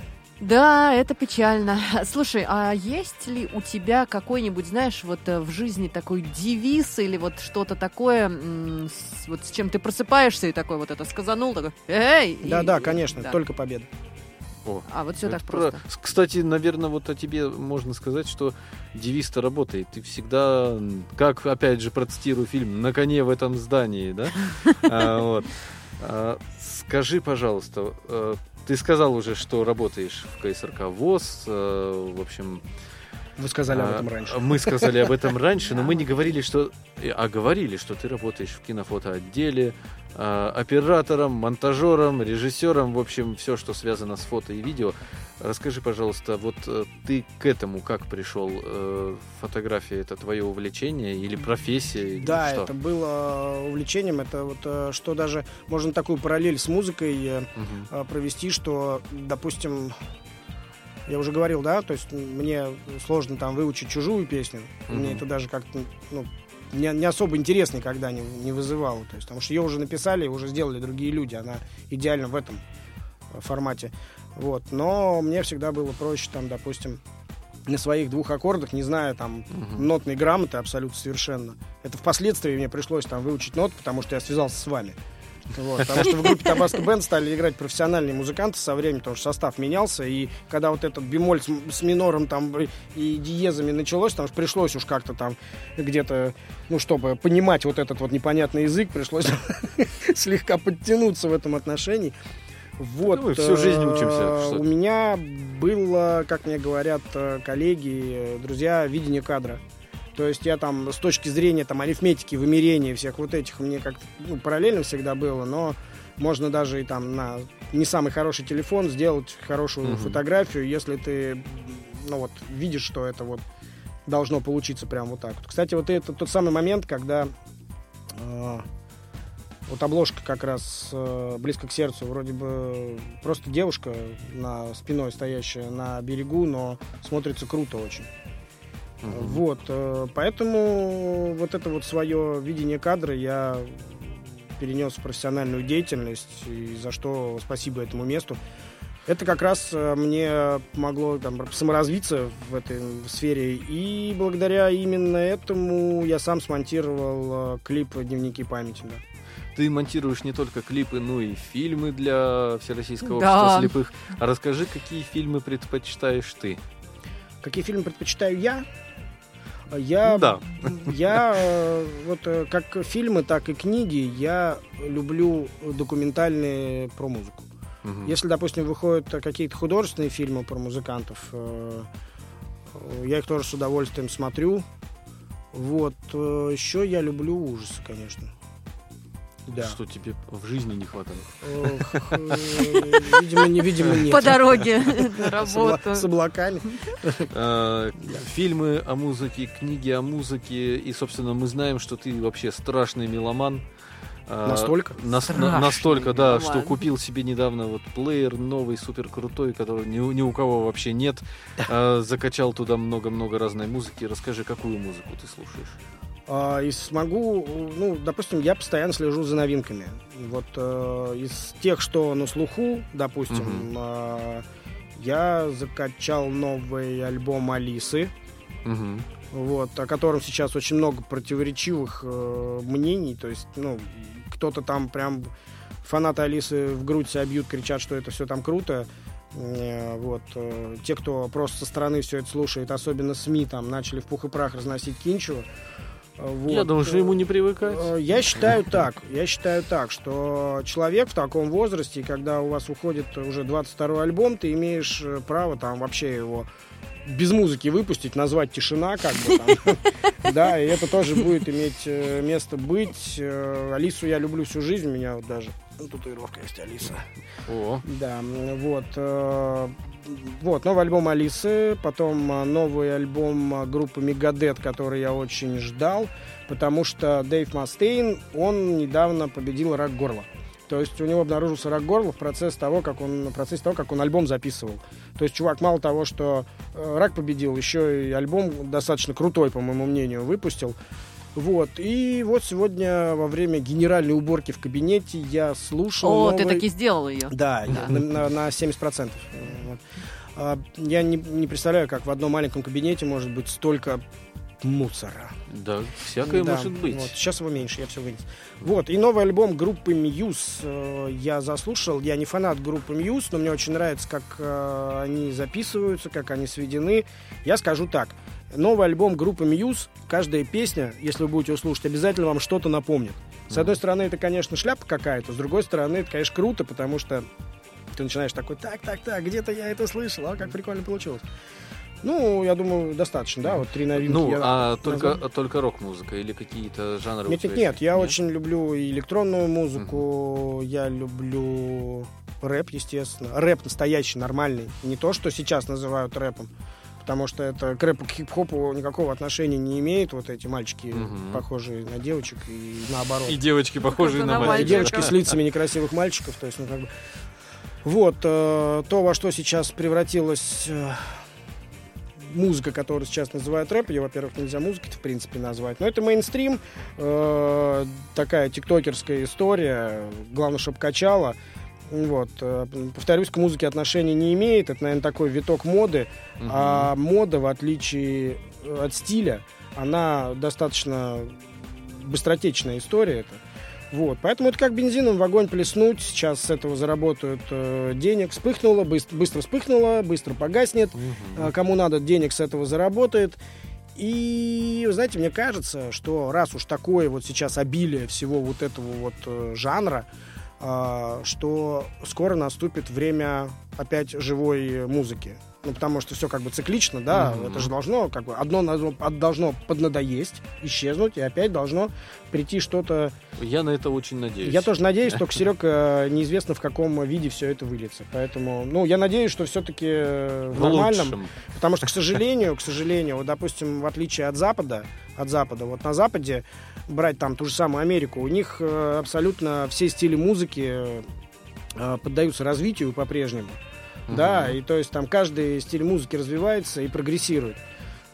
это печально. Слушай, а есть ли у тебя какой-нибудь, знаешь, вот э, в жизни такой девиз или вот что-то такое, вот с чем ты просыпаешься и такой вот это сказанул, такой, эй! и- Да-да, конечно, да. только победа. О, А вот все так про- просто. С- Кстати, наверное, вот о тебе можно сказать, что девиз-то работает. Ты всегда, как, опять же, процитирую фильм, на коне в этом здании, да? А, вот. А, Скажи, пожалуйста, э, ты сказал уже, что работаешь в КСРК ВОЗ, э, в общем... Вы сказали об а, этом раньше. Мы сказали об этом раньше, но мы не говорили, что... э, А говорили, что ты работаешь в кинофотоотделе, а, оператором, монтажером, режиссером, в общем, все, что связано с фото и видео. Расскажи, пожалуйста, вот э, ты к этому как пришел? Э, Фотография это твое увлечение или профессия? или Да, что? это было увлечением. Это вот э, что даже можно такую параллель с музыкой э, э, провести, что, допустим, я уже говорил, да, то есть мне сложно там выучить чужую песню. Мне Мгм. это даже как-то, ну, не, не особо интересно никогда не, не вызывало. То есть, потому что ее уже написали, уже сделали другие люди. Она идеально в этом э, формате. Вот. Но мне всегда было проще, там, допустим, на своих двух аккордах, не зная там Мгм. нотной грамоты абсолютно совершенно. Это впоследствии мне пришлось там выучить ноты, потому что я связался с вами. Вот, потому что в группе Табаско Бенд стали играть профессиональные музыканты со временем, потому что состав менялся, и когда вот этот бемоль с, с минором там и диезами началось, там пришлось уж как-то там где-то, ну, чтобы понимать вот этот вот непонятный язык, пришлось слегка подтянуться в этом отношении. Вот. Ну, всю жизнь э, учимся, У меня было, как мне говорят э, коллеги, э, друзья, видение кадра. То есть я там с точки зрения там арифметики, вымерения всех вот этих мне как ну, параллельно всегда было, но можно даже и там на не самый хороший телефон сделать хорошую Мгм. фотографию, если ты ну вот видишь, что это вот должно получиться прям вот так. Вот. Кстати, вот это тот самый момент, когда э, вот обложка как раз э, близко к сердцу, вроде бы просто девушка на спиной стоящая на берегу, но смотрится круто очень. Мгм. Вот, э, поэтому вот это вот свое видение кадра я перенес в профессиональную деятельность, и за что спасибо этому месту. Это как раз э, мне помогло там, саморазвиться в этой сфере, и благодаря именно этому я сам смонтировал э, клип «Дневники памяти». Да. Ты монтируешь не только клипы, но и фильмы для Всероссийского Да. общества слепых. А расскажи, какие фильмы предпочитаешь ты? Какие фильмы предпочитаю я? Я, Да. я э, вот э, как фильмы, так и книги, я люблю документальные про музыку. Мгм. Если, допустим, выходят какие-то художественные фильмы про музыкантов, э, я их тоже с удовольствием смотрю. Вот. Еще я люблю ужасы, конечно. Да. Что тебе в жизни не хватает? Ох, э, Видимо, не, видимо, нет. По дороге на работу. С облаками. А, Фильмы о музыке, книги о музыке. И, собственно, мы знаем, что ты вообще страшный меломан. А, Настолько? на- настолько, да, меломан. что купил себе недавно вот плеер новый, супер крутой, ни, у- ни у кого вообще нет. А, Закачал туда много-много разной музыки. Расскажи, какую музыку ты слушаешь? А, И смогу, ну, допустим, я постоянно слежу за новинками. Вот э, из тех, что на слуху, допустим, Мгм. а, я закачал новый альбом Алисы, Мгм. вот, о котором сейчас очень много противоречивых э, мнений. То есть, ну, кто-то там прям фанаты Алисы в грудь себя бьют, кричат, что это все там круто. Э, Вот. э, Те, кто просто со стороны все это слушает, особенно СМИ, там начали в пух и прах разносить Кинчева. Э, Вот. Я думаю, что ему не привыкать. Э, Я считаю так, я считаю так, что человек в таком возрасте, когда у вас уходит уже 22 альбом, ты имеешь э, право там вообще его без музыки выпустить, назвать «Тишина», как бы там. Да, и это тоже будет иметь э, место быть. Э, Алису я люблю всю жизнь, меня вот даже татуировка есть Алиса. О, Да, вот. Вот, новый альбом Алисы, потом э, новый альбом э, группы Мегадет, который я очень ждал, потому что Дэйв Мастейн, он недавно победил рак горла. То есть у него обнаружился рак горла в процессе того, как он, в процессе того, как он альбом записывал. То есть чувак мало того, что э, рак победил, еще и альбом достаточно крутой, по моему мнению, выпустил. Вот. И вот сегодня во время генеральной уборки в кабинете я слушал О, новый... ты таки сделал ее. Да, Да. На, на- на 70%. Вот. А, Я не, не представляю, как в одном маленьком кабинете может быть столько мусора. да, всякое Да, может быть. Вот, сейчас его меньше, я все вынес. Вот, и новый альбом группы Muse э, я заслушал. Я не фанат группы Muse, но мне очень нравится, как э, они записываются, как они сведены. Я скажу так. Новый альбом группы Muse, каждая песня, если вы будете его слушать, обязательно вам что-то напомнит. С одной стороны, это, конечно, шляпа какая-то, с другой стороны, это, конечно, круто, потому что ты начинаешь такой, так, так, так, где-то я это слышал, а как прикольно получилось. Ну, я думаю, достаточно, да, вот три новинки. Ну, я а только, назвал. только рок-музыка или какие-то жанры? Нет, нет, нет, я очень люблю и электронную музыку, я люблю рэп, естественно. Рэп настоящий, нормальный. Не то, что сейчас называют рэпом. Потому что это к рэпу, к хип-хопу никакого отношения не имеет. Вот эти мальчики, Мгм. похожие на девочек, и наоборот. И девочки, похожие Похожи на на И мальчиков. девочки с лицами некрасивых мальчиков. То есть, ну, как бы... Вот, э, то, во что сейчас превратилась э, музыка, которую сейчас называют рэп, ее, во-первых, нельзя музыкой в принципе назвать, но это мейнстрим, э, такая тиктокерская история, главное, чтобы качала. Вот, э, повторюсь, к музыке отношения не имеет, это, наверное, такой виток моды, Мгм. а мода, в отличие э, от стиля, она достаточно быстротечная история это. Вот, поэтому это как бензином в огонь плеснуть. Сейчас с этого заработают э, денег. Вспыхнуло, быстро, быстро вспыхнуло, быстро погаснет. Мгм. А, Кому надо, денег с этого заработает. И, вы знаете, мне кажется, что раз уж такое вот сейчас обилие всего вот этого вот э, жанра, а, что скоро наступит время опять живой музыки. Ну, потому что все как бы циклично, да, Мгм. это же должно, как бы, одно должно поднадоесть, исчезнуть, и опять должно прийти что-то... Я на это очень надеюсь. Я тоже надеюсь, только, Серега, неизвестно, в каком виде все это выльется. Поэтому, ну, я надеюсь, что все-таки в В нормальном, лучшем. Потому что, к сожалению, к сожалению, вот, допустим, в отличие от Запада, от Запада, вот на Западе брать там ту же самую Америку, у них э, абсолютно все стили музыки э, поддаются развитию по-прежнему. Да, и то есть там каждый стиль музыки развивается и прогрессирует.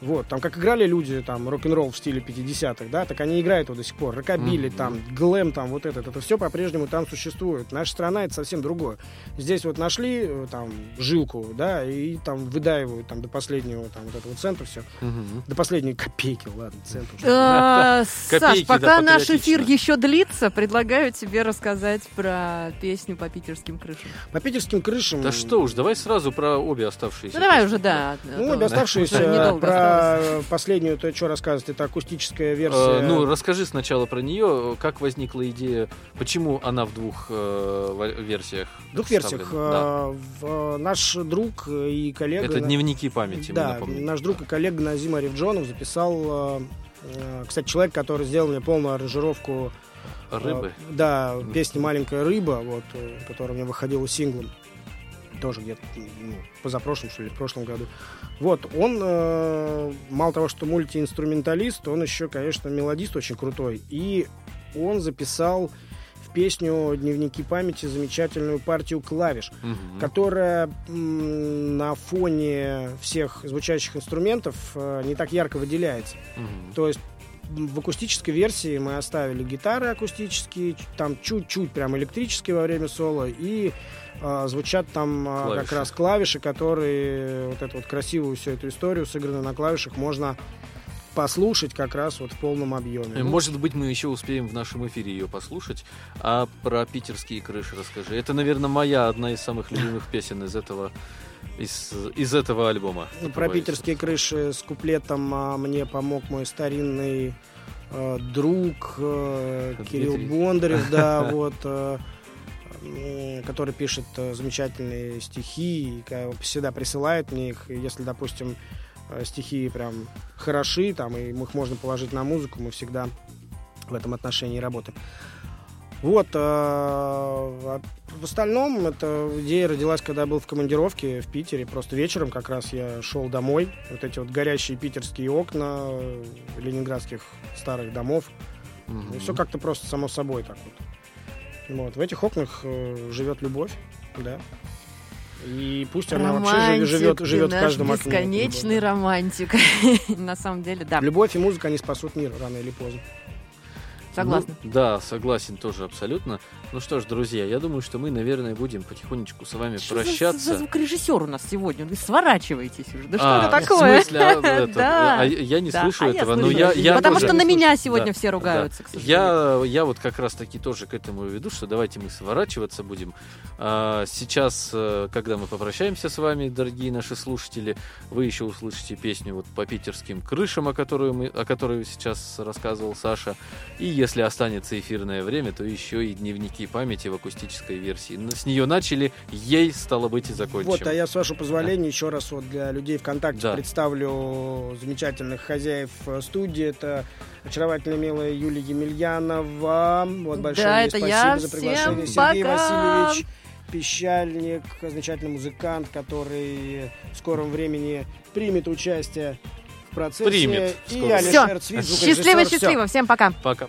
Вот, там как играли люди, там, рок-н-ролл в стиле 50-х, да, так они играют его до сих пор. Рокобили, Мгм. там, глэм, там, вот этот, это все по-прежнему там существует. Наша страна это совсем другое. Здесь вот нашли, э, там, жилку, да, и там выдаивают, там, до последнего, там, вот этого цента все. Мгм. До последней копейки, ладно, цент уже. Э, Саш, пока наш эфир еще длится, предлагаю тебе рассказать про песню по питерским крышам. По питерским крышам... Да что уж, давай сразу про обе оставшиеся. Ну давай уже, да. Ну, обе оставшиеся, недолго про осталось. последнюю, то что рассказывать, это акустическая Э, версия. ну, расскажи сначала про нее. Как возникла идея, почему она в двух э, версиях? В двух версиях. Э, наш друг и коллега... Это дневники памяти, Да, наш друг и коллега Назим Арифджонов записал... э, э, Кстати, человек, который сделал мне полную аранжировку э, Рыбы. Да, песни «Маленькая рыба», вот, э, которая у меня выходила синглом. Тоже где-то ну, позапрошлом, что ли, в прошлом году. Вот, он, э, мало того, что мультиинструменталист, он еще, конечно, мелодист очень крутой. И он записал в песню «Дневники памяти» замечательную партию клавиш, Мгм. которая м, на фоне всех звучащих инструментов э, не так ярко выделяется. Мгм. То есть в акустической версии мы оставили гитары акустические, там чуть-чуть прям электрические во время соло, и звучат там а, как Клавиши. раз клавиши, которые вот эту вот красивую всю эту историю, сыгранную на клавишах, можно послушать как раз вот в полном объеме. Э, Ну, Может быть, мы еще успеем в нашем эфире ее послушать. А про питерские крыши расскажи. Это, наверное, моя одна из самых любимых песен из этого, из, из этого альбома. Ну, про питерские крыши с куплетом а, мне помог мой старинный э, друг э, Дмитрий. Кирилл Бондарев, да, вот. э, который пишет э, замечательные стихи, всегда присылает мне их. Если, допустим, э, стихи прям хороши, там, и их можно положить на музыку, мы всегда в этом отношении работаем. Вот. э, а в остальном, эта идея родилась, когда я был в командировке в Питере. Просто вечером как раз я шел домой. Вот эти вот горящие питерские окна э, ленинградских старых домов. Мгм. И все как-то просто само собой так вот. Вот. В этих окнах э, живет любовь, да. И пусть она вообще Романтик, живет, живет в каждом окне. бесконечный романтик. На самом деле, да. Любовь и музыка, они спасут мир рано или поздно. Согласна. Ну, да, согласен тоже абсолютно. Ну что ж, друзья, я думаю, что мы, наверное, будем потихонечку с вами Что за- прощаться. За, звукорежиссер у нас сегодня? Вы сворачиваетесь уже. Да что А, это такое? В смысле, а, это, Да. а я не Да, слышу а я этого, но слышу. я, я Потому тоже- что на меня сегодня Да, все ругаются, к сожалению. Я, я вот как раз таки тоже к этому веду, что давайте мы сворачиваться будем. А, сейчас, э, когда мы попрощаемся с вами, дорогие наши слушатели, вы еще услышите песню вот по питерским крышам, о которой, мы, о которой сейчас рассказывал Саша. И если останется эфирное время, то еще и дневники памяти в акустической версии. С нее начали, ей стало быть и закончим. Вот, а я, с вашего позволения, еще раз вот для людей ВКонтакте Да. представлю замечательных хозяев э, студии. Это очаровательная, милая Юлия Емельянова. Вот, большое Да, это спасибо я. за Всем приглашение. Сергей пока. Васильевич Пещальник, замечательный музыкант, который в скором времени примет участие в процессе. Примет И. Алишер Все. Цвит, Счастливо, звукорежиссер. Всё. счастливо. Всем пока. Пока.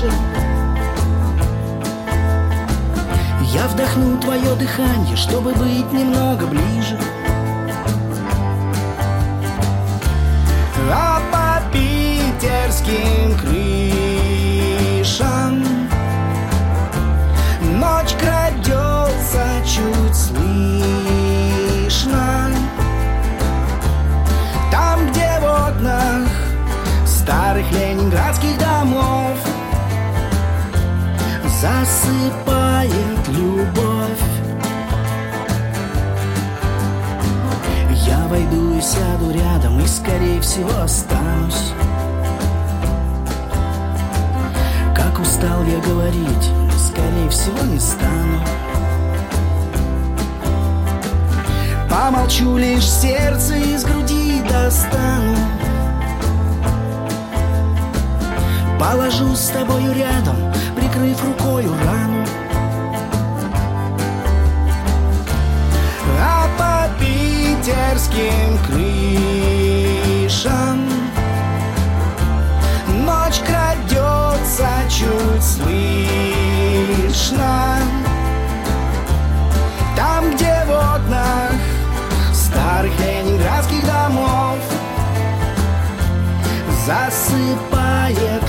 Крыше. Я вдохну твое дыхание, чтобы быть немного ближе. А по питерским крышам Ночь крадется чуть слышно Там, где в окнах старых ленинградских домов Засыпает любовь. Я войду и сяду рядом и, скорее всего, останусь. Как устал я говорить, скорее всего, не стану. Помолчу лишь сердце из груди достану. Положу с тобою рядом, прикрыв рукою рану. А по питерским крышам Ночь крадется чуть слышно. Там, где в окнах старых ленинградских домов Засыпает